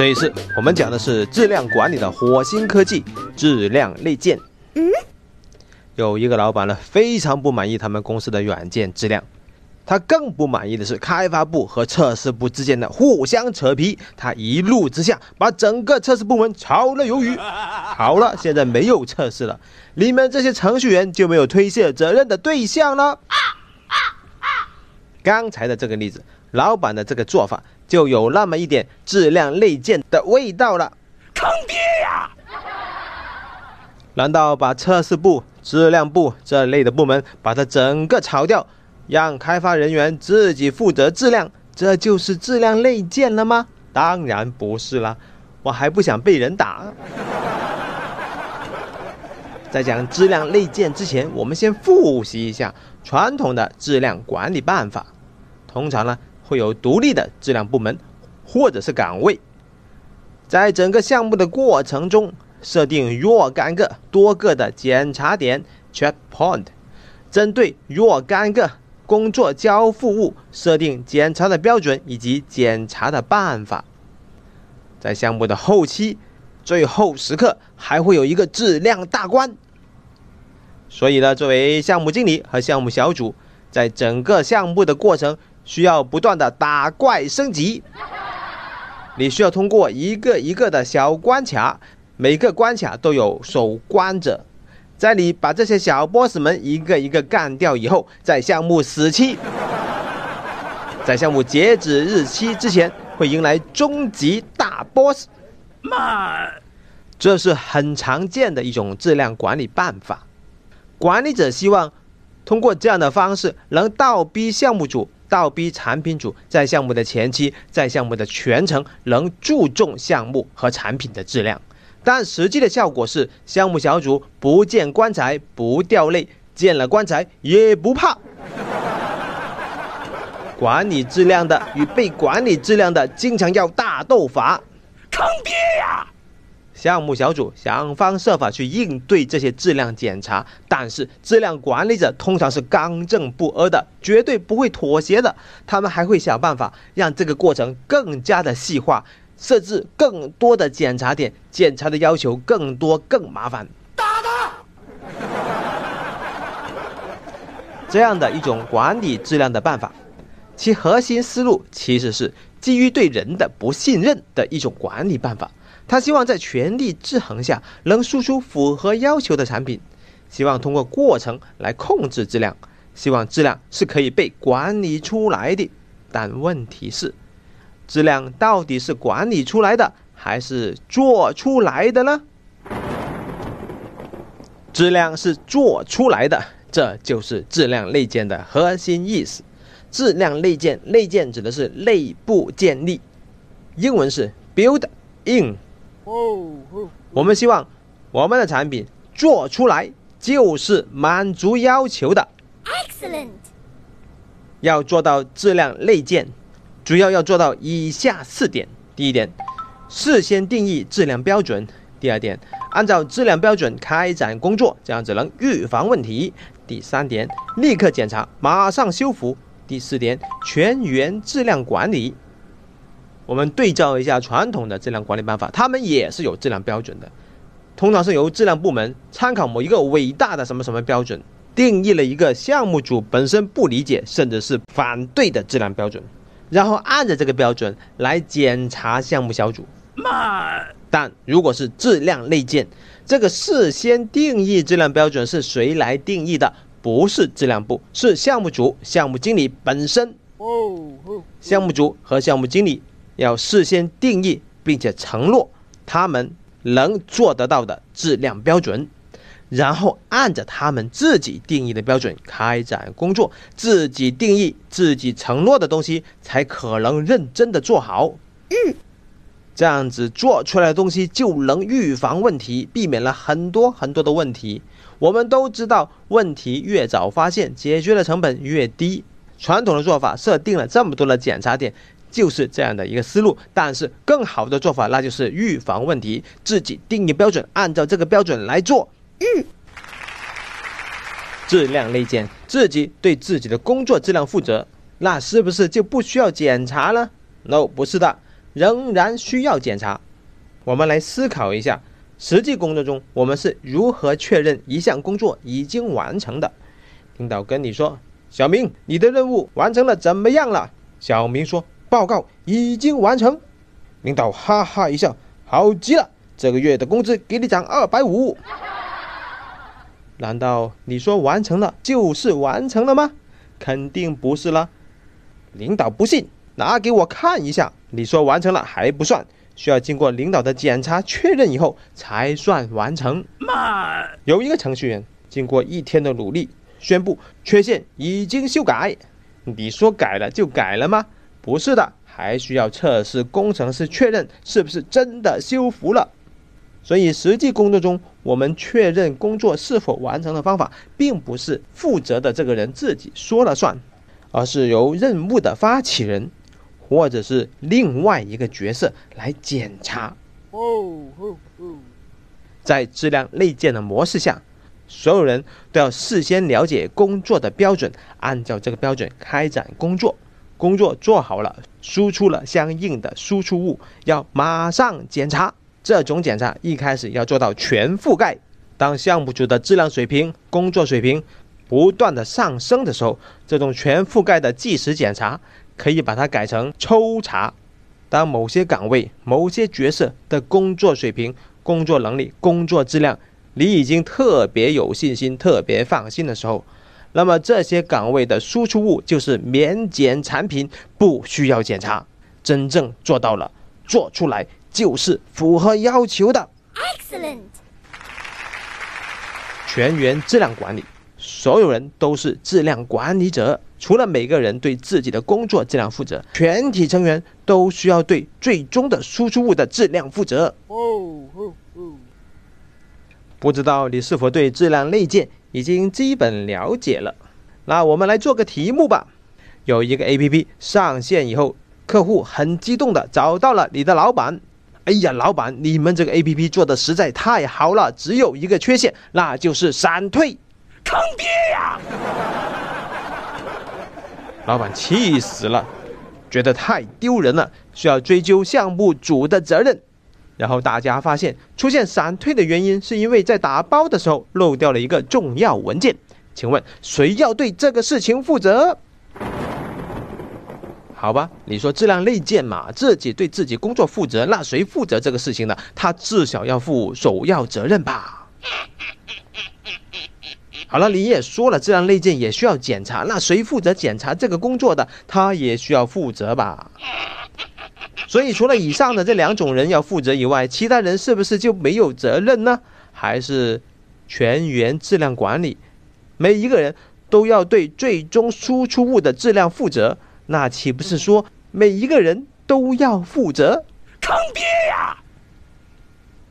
这一次我们讲的是质量管理的火星科技质量内建。嗯，有一个老板呢，非常不满意他们公司的软件质量，他更不满意的是开发部和测试部之间的互相扯皮，他一怒之下把整个测试部门炒了鱿鱼。好了，现在没有测试了，你们这些程序员就没有推卸责任的对象了。刚才的这个例子，老板的这个做法就有那么一点质量内建的味道了。坑爹呀！难道把测试部、质量部这类的部门把它整个炒掉，让开发人员自己负责质量，这就是质量内建了吗？当然不是啦，我还不想被人打。在讲质量内建之前，我们先复习一下传统的质量管理办法。通常呢，会有独立的质量部门或者是岗位，在整个项目的过程中，设定若干个多个的检查点 （checkpoint），针对若干个工作交付物设定检查的标准以及检查的办法。在项目的后期。最后时刻还会有一个质量大关，所以呢，作为项目经理和项目小组，在整个项目的过程需要不断的打怪升级。你需要通过一个一个的小关卡，每个关卡都有守关者，在你把这些小 boss 们一个一个干掉以后，在项目死期，在项目截止日期之前，会迎来终极大 boss。慢，这是很常见的一种质量管理办法。管理者希望通过这样的方式，能倒逼项目组、倒逼产品组，在项目的前期、在项目的全程，能注重项目和产品的质量。但实际的效果是，项目小组不见棺材不掉泪，见了棺材也不怕。管理质量的与被管理质量的，经常要大斗法。坑爹呀！项目小组想方设法去应对这些质量检查，但是质量管理者通常是刚正不阿的，绝对不会妥协的。他们还会想办法让这个过程更加的细化，设置更多的检查点，检查的要求更多更麻烦。打他！这样的一种管理质量的办法，其核心思路其实是。基于对人的不信任的一种管理办法，他希望在权力制衡下能输出符合要求的产品，希望通过过程来控制质量，希望质量是可以被管理出来的。但问题是，质量到底是管理出来的还是做出来的呢？质量是做出来的，这就是质量内建的核心意思。质量内建，内建指的是内部建立，英文是 build in。哦，我们希望我们的产品做出来就是满足要求的。Excellent。要做到质量内建，主要要做到以下四点：第一点，事先定义质量标准；第二点，按照质量标准开展工作，这样只能预防问题；第三点，立刻检查，马上修复。第四点，全员质量管理。我们对照一下传统的质量管理办法，他们也是有质量标准的，通常是由质量部门参考某一个伟大的什么什么标准，定义了一个项目组本身不理解甚至是反对的质量标准，然后按着这个标准来检查项目小组。慢。但如果是质量内建，这个事先定义质量标准是谁来定义的？不是质量部，是项目组、项目经理本身。哦项目组和项目经理要事先定义，并且承诺他们能做得到的质量标准，然后按着他们自己定义的标准开展工作。自己定义、自己承诺的东西，才可能认真的做好。嗯，这样子做出来的东西就能预防问题，避免了很多很多的问题。我们都知道，问题越早发现，解决的成本越低。传统的做法设定了这么多的检查点，就是这样的一个思路。但是，更好的做法那就是预防问题，自己定义标准，按照这个标准来做。嗯，质量内检，自己对自己的工作质量负责，那是不是就不需要检查了？No，不是的。仍然需要检查。我们来思考一下，实际工作中我们是如何确认一项工作已经完成的？领导跟你说：“小明，你的任务完成了，怎么样了？”小明说：“报告已经完成。”领导哈哈一笑：“好极了，这个月的工资给你涨二百五。”难道你说完成了就是完成了吗？肯定不是了。领导不信，拿给我看一下。你说完成了还不算，需要经过领导的检查确认以后才算完成。慢。有一个程序员经过一天的努力，宣布缺陷已经修改。你说改了就改了吗？不是的，还需要测试工程师确认是不是真的修复了。所以，实际工作中，我们确认工作是否完成的方法，并不是负责的这个人自己说了算，而是由任务的发起人，或者是另外一个角色来检查。在质量内建的模式下，所有人都要事先了解工作的标准，按照这个标准开展工作。工作做好了，输出了相应的输出物，要马上检查。这种检查一开始要做到全覆盖。当项目组的质量水平、工作水平不断的上升的时候，这种全覆盖的计时检查可以把它改成抽查。当某些岗位、某些角色的工作水平、工作能力、工作质量，你已经特别有信心、特别放心的时候，那么这些岗位的输出物就是免检产品，不需要检查。真正做到了，做出来。就是符合要求的。Excellent。全员质量管理，所有人都是质量管理者。除了每个人对自己的工作质量负责，全体成员都需要对最终的输出物的质量负责。哦哦哦。不知道你是否对质量内建已经基本了解了？那我们来做个题目吧。有一个 APP 上线以后，客户很激动的找到了你的老板。哎呀，老板，你们这个 A P P 做的实在太好了，只有一个缺陷，那就是闪退，坑爹呀！老板气死了，觉得太丢人了，需要追究项目组的责任。然后大家发现，出现闪退的原因是因为在打包的时候漏掉了一个重要文件。请问谁要对这个事情负责？好吧，你说质量内件嘛，自己对自己工作负责，那谁负责这个事情呢？他至少要负首要责任吧。好了，你也说了，质量内件也需要检查，那谁负责检查这个工作的？他也需要负责吧。所以除了以上的这两种人要负责以外，其他人是不是就没有责任呢？还是全员质量管理，每一个人都要对最终输出物的质量负责？那岂不是说每一个人都要负责？坑爹呀！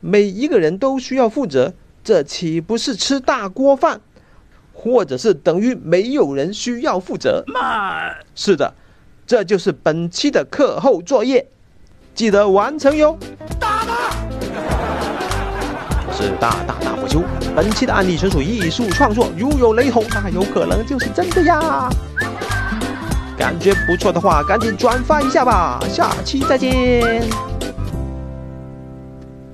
每一个人都需要负责，这岂不是吃大锅饭？或者是等于没有人需要负责？慢。是的，这就是本期的课后作业，记得完成哟。大大，我是大大大不休。本期的案例纯属艺术创作，如有雷同，那有可能就是真的呀。感觉不错的话，赶紧转发一下吧！下期再见。